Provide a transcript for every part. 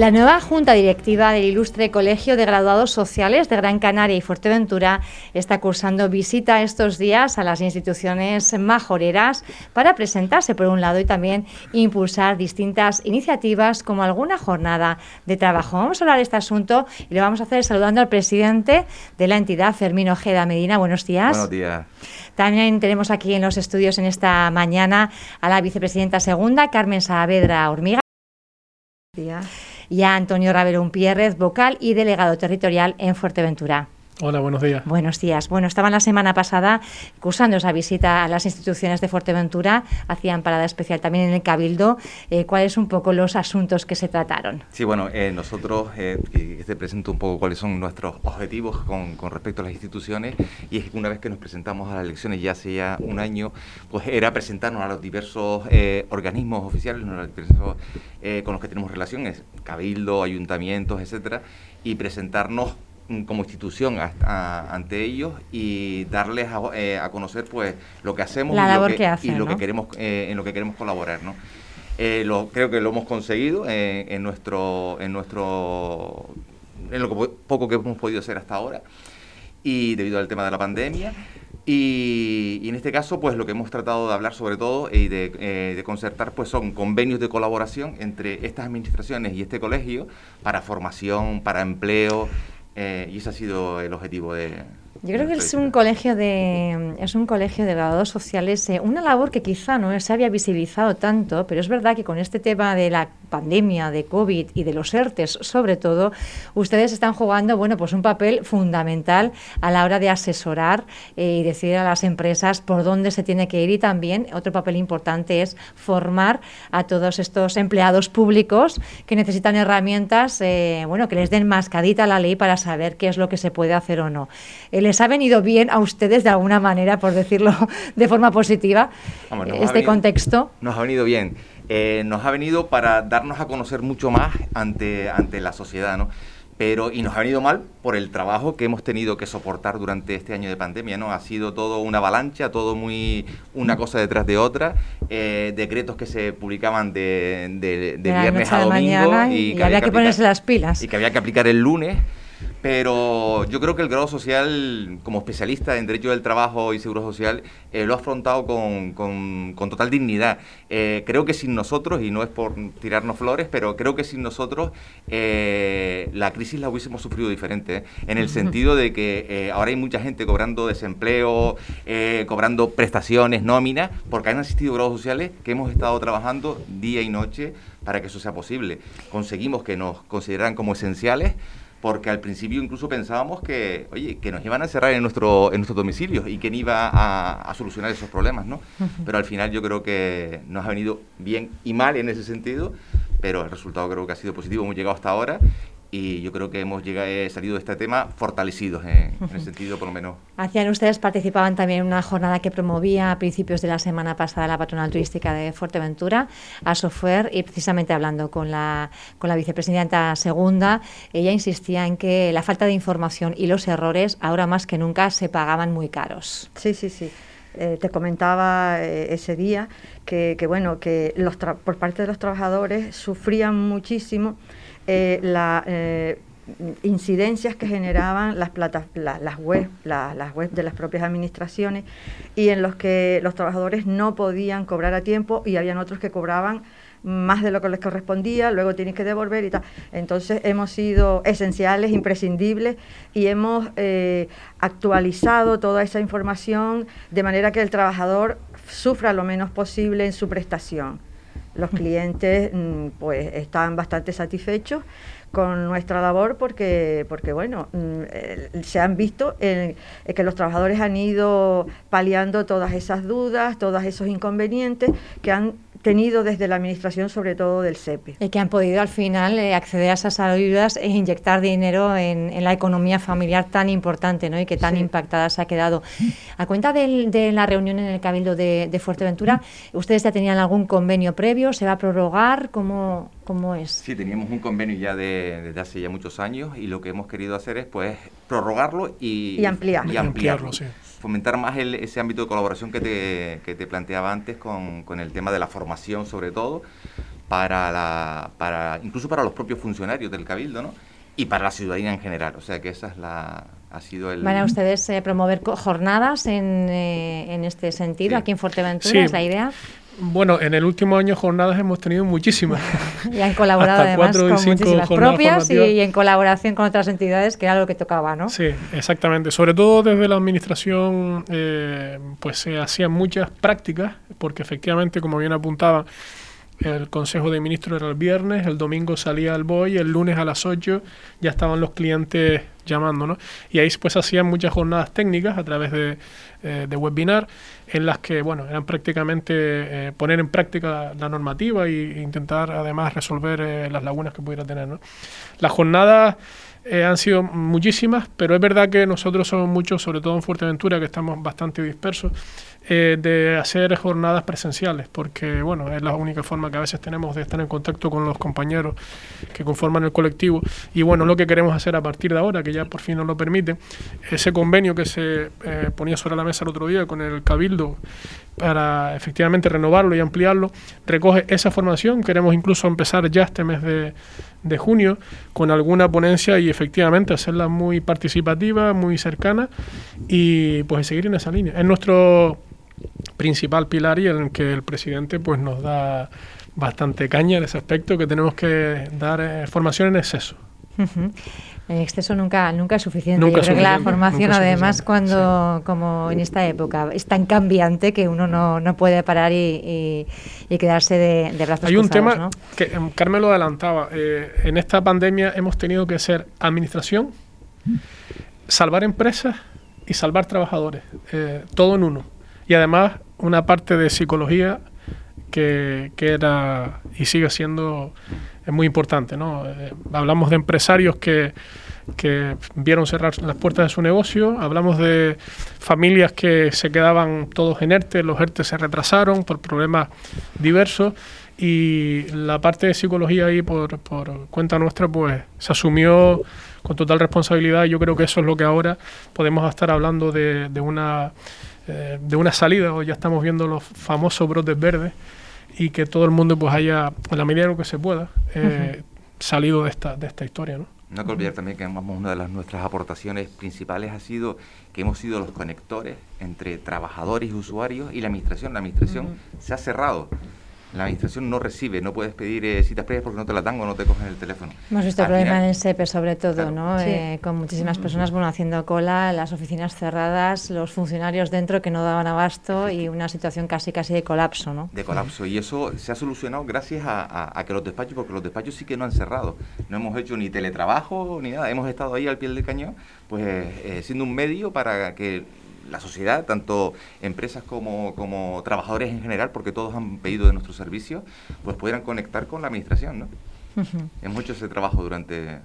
La nueva Junta Directiva del Ilustre Colegio de Graduados Sociales de Gran Canaria y Fuerteventura está cursando visita estos días a las instituciones majoreras para presentarse por un lado y también impulsar distintas iniciativas como alguna jornada de trabajo. Vamos a hablar de este asunto y lo vamos a hacer saludando al presidente de la entidad, Fermín Ojeda Medina. Buenos días. Buenos días. También tenemos aquí en los estudios en esta mañana a la vicepresidenta segunda, Carmen Saavedra Hormiga. Buenos días y a Antonio Ravelo Pierrez, vocal y delegado territorial en Fuerteventura. Hola, buenos días. Buenos días. Bueno, estaban la semana pasada cursando esa visita a las instituciones de Fuerteventura, hacían parada especial también en el Cabildo. Eh, ¿Cuáles son un poco los asuntos que se trataron? Sí, bueno, eh, nosotros eh, te presento un poco cuáles son nuestros objetivos con, respecto a las instituciones y es que una vez que nos presentamos a las elecciones ya hace ya un año, pues era presentarnos a los diversos eh, organismos oficiales con los que tenemos relaciones, Cabildo, ayuntamientos, etcétera, y presentarnos como institución ante ellos y darles eh, a, conocer pues lo que hacemos y, lo que, y lo que queremos eh, en lo que queremos colaborar ¿no? Eh, lo, creo que lo hemos conseguido en nuestro en nuestro en lo que, poco que hemos podido hacer hasta ahora y debido al tema de la pandemia y, en este caso, pues lo que hemos tratado de hablar sobre todo y de, de, concertar, pues son convenios de colaboración entre estas administraciones y este colegio para formación, para empleo, eh, y ese ha sido el objetivo de, yo creo que es un colegio de es un colegio de graduados sociales, eh, una labor que quizá no se había visibilizado tanto, pero es verdad que con este tema de la pandemia, de COVID y de los ERTES, sobre todo, ustedes están jugando, bueno, pues un papel fundamental a la hora de asesorar eh, y decir a las empresas por dónde se tiene que ir y también otro papel importante es formar a todos estos empleados públicos que necesitan herramientas, eh, bueno, que les den mascadita a la ley para saber qué es lo que se puede hacer o no les ha venido bien a ustedes de alguna manera, por decirlo de forma positiva, este contexto? Nos ha venido bien. Eh, nos ha venido para darnos a conocer mucho más ante, ante la sociedad, ¿no? Pero, y nos ha venido mal por el trabajo que hemos tenido que soportar durante este año de pandemia, ¿no? Ha sido todo una avalancha, todo muy una cosa detrás de otra, eh, decretos que se publicaban de, de, viernes a domingo y, y, había que, ponerse las pilas. Y que había que aplicar el lunes. Pero yo creo que el grado social, como especialista en Derecho del Trabajo y Seguro Social, eh, lo ha afrontado con, con, total dignidad. Eh, creo que sin nosotros, y no es por tirarnos flores, pero creo que sin nosotros eh, la crisis la hubiésemos sufrido diferente, en el sentido de que ahora hay mucha gente cobrando desempleo, cobrando prestaciones, nóminas, porque han existido grados sociales que hemos estado trabajando día y noche para que eso sea posible. Conseguimos que nos consideraran como esenciales porque al principio incluso pensábamos que, oye, que nos iban a cerrar en nuestro, en nuestros domicilios y que iba a, a solucionar esos problemas, ¿no? Pero al final yo creo que nos ha venido bien y mal en ese sentido, pero el resultado creo que ha sido positivo, hemos llegado hasta ahora y yo creo que hemos llegado, eh, salido de este tema fortalecidos en, el sentido por lo menos. Hacían ustedes, participaban también en una jornada que promovía a principios de la semana pasada la patronal turística de Fuerteventura, a Sofer, y precisamente hablando con la, con la vicepresidenta segunda, ella insistía en que la falta de información y los errores ahora más que nunca se pagaban muy caros. Sí, sí, sí. Eh, te comentaba eh, ese día que, que bueno que los por parte de los trabajadores sufrían muchísimo eh, las eh, incidencias que generaban las, plata, las, web, las web de las propias administraciones y en los que los trabajadores no podían cobrar a tiempo y habían otros que cobraban más de lo que les correspondía, luego tienen que devolver y tal. Entonces hemos sido esenciales, imprescindibles y hemos eh, actualizado toda esa información de manera que el trabajador sufra lo menos posible en su prestación los clientes mm, pues están bastante satisfechos con nuestra labor porque, porque bueno, mm, se han visto que los trabajadores han ido paliando todas esas dudas, todos esos inconvenientes que han tenido desde la administración, sobre todo del SEPE. Y que han podido al final eh, acceder a esas ayudas e inyectar dinero en, la economía familiar tan importante ¿no? y que tan impactada se ha quedado. A cuenta de, la reunión en el Cabildo de, Fuerteventura, ¿ustedes ya tenían algún convenio previo? ¿Se va a prorrogar? ¿Cómo, cómo es? Sí, teníamos un convenio ya desde hace ya muchos años y lo que hemos querido hacer es pues prorrogarlo y, y ampliar. Y ampliarlo, sí fomentar más ese ámbito de colaboración que te, que te planteaba antes con, con, el tema de la formación sobre todo, para la, para, incluso para los propios funcionarios del Cabildo, ¿no? Y para la ciudadanía en general. O sea que esa es la, ha sido el... ¿Van a ustedes eh, promover jornadas en, eh, en, este sentido aquí en Fuerteventura? ¿Es la idea? Bueno, en el último año jornadas hemos tenido muchísimas. y han colaborado además con muchísimas propias y, en colaboración con otras entidades, que era lo que tocaba, ¿no? Sí, exactamente. Sobre todo desde la administración, eh, pues se hacían muchas prácticas, porque efectivamente, como bien apuntaba, el Consejo de Ministros era el viernes, el domingo salía el BOI, el lunes a las 8 ya estaban los clientes llamando, ¿no? Y ahí pues hacían muchas jornadas técnicas a través de, eh, de webinar en las que, bueno, eran prácticamente eh, poner en práctica la normativa e intentar además resolver eh, las lagunas que pudiera tener. Las jornadas han sido muchísimas, pero es verdad que nosotros somos muchos, sobre todo en Fuerteventura, que estamos bastante dispersos, eh, de hacer jornadas presenciales, porque bueno, es la única forma que a veces tenemos de estar en contacto con los compañeros que conforman el colectivo. Y bueno, lo que queremos hacer a partir de ahora, que ya por fin nos lo permite, ese convenio que se eh, ponía sobre la mesa el otro día con el Cabildo para efectivamente renovarlo y ampliarlo, recoge esa formación. Queremos incluso empezar ya este mes de, de junio con alguna ponencia y efectivamente hacerla muy participativa, muy cercana y pues seguir en esa línea. Es nuestro principal pilar y en el que el presidente pues nos da bastante caña en ese aspecto que tenemos que dar eh, formación en exceso. En exceso nunca, nunca es suficiente. Yo creo que la formación, además, cuando, como en esta época, es tan cambiante que uno no, no puede parar y, y, quedarse de, de, brazos Hay un tema que em, Carmen lo adelantaba. Eh, en esta pandemia hemos tenido que ser administración, salvar empresas y salvar trabajadores. Eh, todo en uno. Y además, una parte de psicología que, que era y sigue siendo es muy importante. ¿no? Eh, hablamos de empresarios que, que vieron cerrar las puertas de su negocio, hablamos de familias que se quedaban todos en ERTE, los ERTE se retrasaron por problemas diversos y la parte de psicología ahí por, por cuenta nuestra pues se asumió con total responsabilidad yo creo que eso es lo que ahora podemos estar hablando de una eh, de una salida o ya estamos viendo los famosos brotes verdes y que todo el mundo pues haya, en la medida de lo que se pueda, eh, salido de esta, de esta historia. ¿no? No hay que olvidar también que una de las nuestras aportaciones principales ha sido que hemos sido los conectores entre trabajadores y usuarios y la administración. La administración se ha cerrado la administración no recibe, no puedes pedir eh, citas previas porque no te las dan o no te cogen el teléfono. Hemos visto el problema en el SEPE sobre todo, ¿no? Eh, con muchísimas personas bueno, haciendo cola, las oficinas cerradas, los funcionarios dentro que no daban abasto y una situación casi casi de colapso, ¿no? De colapso. Y eso se ha solucionado gracias a, que los despachos, porque los despachos sí que no han cerrado. No hemos hecho ni teletrabajo ni nada. Hemos estado ahí al pie del cañón, pues eh, siendo un medio para que la sociedad, tanto empresas como, como trabajadores en general, porque todos han pedido de nuestros servicios, pues pudieran conectar con la administración, ¿no? Hemos hecho ese trabajo durante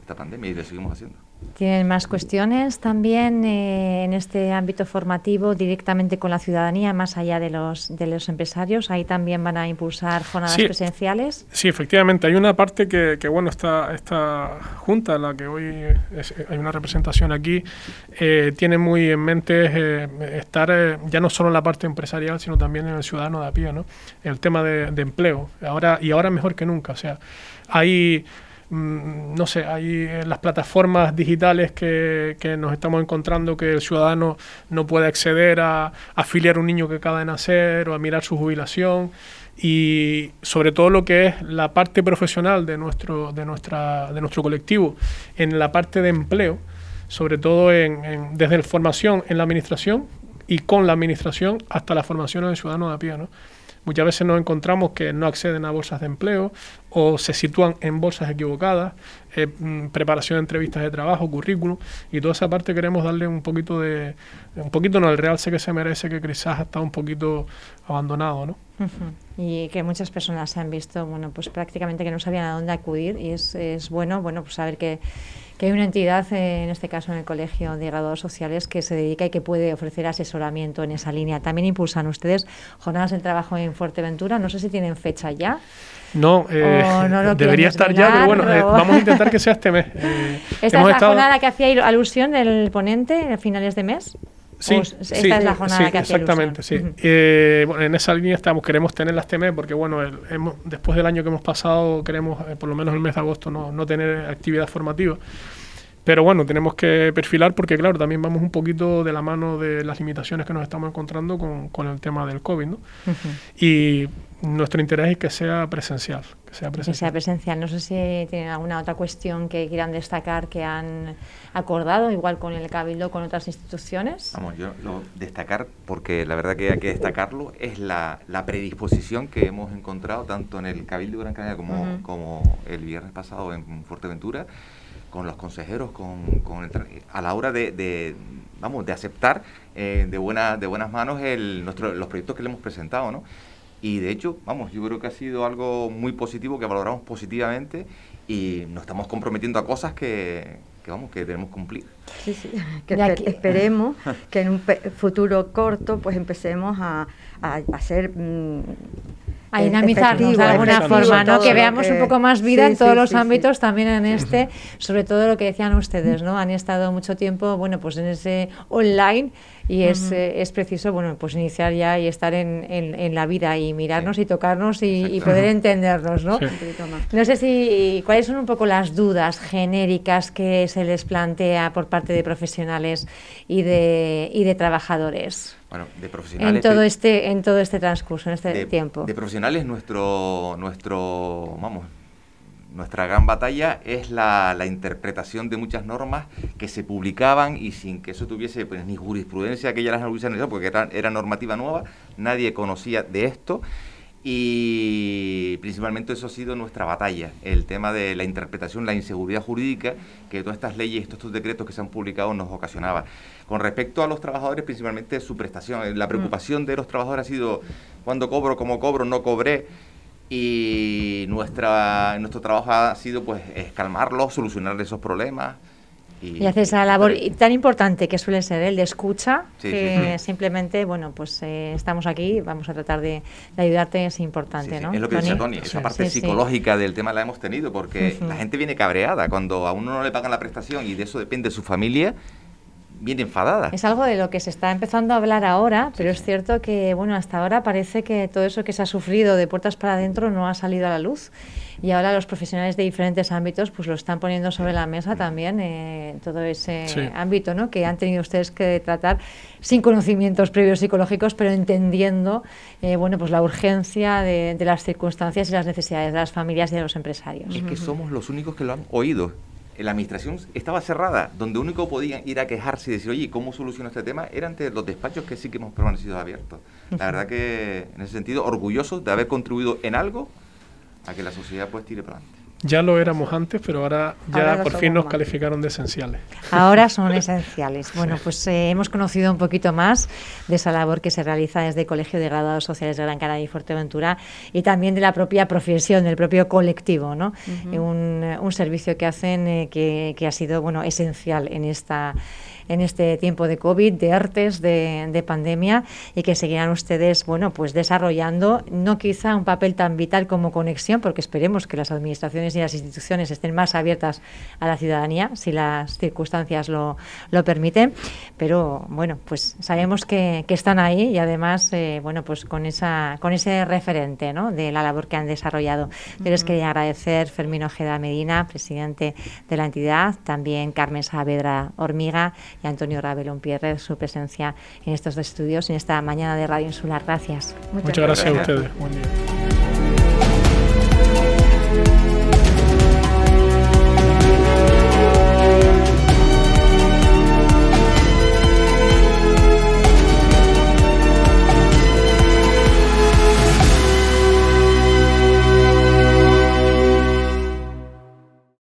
esta pandemia y lo seguimos haciendo. ¿Tienen más cuestiones también eh, en este ámbito formativo directamente con la ciudadanía, más allá de los, de los empresarios? ¿Ahí también van a impulsar jornadas presenciales? Sí, efectivamente. Hay una parte que, que bueno, esta, esta junta, en la que hoy hay una representación aquí, eh, tiene muy en mente eh, estar ya no solo en la parte empresarial, sino también en el ciudadano de a pie, ¿no? El tema de, de empleo. Ahora, y ahora mejor que nunca. O sea, hay Mm, no sé, hay en las plataformas digitales que, que, nos estamos encontrando que el ciudadano no puede acceder a, afiliar un niño que acaba de nacer o a mirar su jubilación y sobre todo lo que es la parte profesional de nuestro, de nuestra, de nuestro colectivo en la parte de empleo, sobre todo en, desde la formación en la administración y con la administración hasta la formación del ciudadano de a pie. Muchas veces nos encontramos que no acceden a bolsas de empleo o se sitúan en bolsas equivocadas, eh, mm, preparación de entrevistas de trabajo, currículum, y toda esa parte queremos darle un poquito de, un poquito no, el realce que se merece, que quizás estado un poquito abandonado, ¿no? Y que muchas personas se han visto, bueno, pues prácticamente que no sabían a dónde acudir y es, es bueno, bueno, pues saber que que hay una entidad, eh, en este caso en el Colegio de Graduados Sociales, que se dedica y que puede ofrecer asesoramiento en esa línea. También impulsan ustedes jornadas de trabajo en Fuerteventura. No sé si tienen fecha ya. No, eh, debería estar ya, pero bueno, eh, vamos a intentar que sea este mes. ¿Esta es la jornada que hacía alusión del ponente a finales de mes? Sí, esta es la jornada que exactamente, sí. Eh, bueno, en esa línea estamos, queremos tener las TME porque, bueno, hemos, después del año que hemos pasado, queremos, eh, por lo menos el mes de agosto, no, no tener actividad formativa. Pero bueno, tenemos que perfilar porque, claro, también vamos un poquito de la mano de las limitaciones que nos estamos encontrando con, con el tema del COVID, ¿no? Y nuestro interés es que sea presencial. Que sea presencial. Que sea presencial. No sé si tienen alguna otra cuestión que quieran destacar que han acordado, igual con el Cabildo, con otras instituciones. Vamos, yo lo destacar, porque la verdad que hay que destacarlo, es la, la predisposición que hemos encontrado tanto en el Cabildo de Gran Canaria como, como el viernes pasado en Fuerteventura con los consejeros, con, con a la hora de, vamos, de aceptar eh, de, buena, de buenas manos el, nuestro, los proyectos que le hemos presentado, ¿no? Y de hecho, vamos, yo creo que ha sido algo muy positivo, que valoramos positivamente y nos estamos comprometiendo a cosas que, vamos, que debemos cumplir. Sí, sí, que esperemos que en un futuro corto pues empecemos a, a hacer... Mm, a dinamizarnos de alguna forma, ¿no? Que veamos un poco más vida en todos los ámbitos, también en este, sobre todo lo que decían ustedes, ¿no? Han estado mucho tiempo, bueno, pues en ese online y es, eh, es, preciso, bueno, pues iniciar ya y estar en, en, la vida y mirarnos y tocarnos y, poder entendernos, ¿no? No sé si, ¿cuáles son un poco las dudas genéricas que se les plantea por parte de profesionales y de, y de trabajadores? Bueno, de profesionales. En todo este, en todo este transcurso, en este tiempo. De profesionales, nuestro, nuestro, vamos, nuestra gran batalla es la, interpretación de muchas normas que se publicaban y sin que eso tuviese pues, ni jurisprudencia que ya las porque era, era normativa nueva, nadie conocía de esto y principalmente eso ha sido nuestra batalla, el tema de la interpretación, la inseguridad jurídica que todas estas leyes, estos, estos decretos que se han publicado nos ocasionaba. Con respecto a los trabajadores, principalmente su prestación, la preocupación de los trabajadores ha sido cuándo cobro, cómo cobro, no cobré. Y nuestra, nuestro trabajo ha sido pues calmarlos, solucionar esos problemas, y, hace esa labor tan importante que suele ser el de escucha, que simplemente, bueno, pues eh, estamos aquí, vamos a tratar de, ayudarte, es importante, ¿no? Es lo que dice Tony, esa parte psicológica del tema la hemos tenido, porque la gente viene cabreada cuando a uno no le pagan la prestación y de eso depende su familia, bien enfadada. Es algo de lo que se está empezando a hablar ahora, pero es cierto que, bueno, hasta ahora parece que todo eso que se ha sufrido de puertas para adentro no ha salido a la luz. Y ahora los profesionales de diferentes ámbitos pues lo están poniendo sobre la mesa también, eh, todo ese ámbito ¿no? que han tenido ustedes que tratar sin conocimientos previos psicológicos, pero entendiendo eh, bueno, pues la urgencia de, de, las circunstancias y las necesidades de las familias y de los empresarios. Es que somos los únicos que lo han oído la administración estaba cerrada, donde único podían ir a quejarse y decir, oye, ¿cómo soluciono este tema? Eran los despachos que sí que hemos permanecido abiertos. La verdad que, en ese sentido, orgullosos de haber contribuido en algo a que la sociedad pues tire para adelante. Ya lo éramos antes, pero ahora ya por fin nos calificaron de esenciales. Ahora son esenciales. Bueno, pues eh, hemos conocido un poquito más de esa labor que se realiza desde el Colegio de Graduados Sociales de Gran Canaria y Fuerteventura y también de la propia profesión, del propio colectivo, ¿no? un, un, servicio que hacen eh, que, que ha sido bueno esencial en esta en este tiempo de COVID, de artes, de, pandemia y que seguirán ustedes, bueno, pues desarrollando, no quizá un papel tan vital como conexión, porque esperemos que las administraciones y las instituciones estén más abiertas a la ciudadanía, si las circunstancias lo, lo permiten, pero bueno, pues sabemos que, que están ahí y además, eh, bueno, pues con, esa, con ese referente ¿no? de la labor que han desarrollado. Yo les quería agradecer Fermín Ojeda Medina, presidente de la entidad, también Carmen Saavedra Hormiga, y Antonio Rabelón Pierre su presencia en estos dos estudios en esta mañana de Radio Insular. Gracias. Muchas, gracias, a ustedes. Buen día.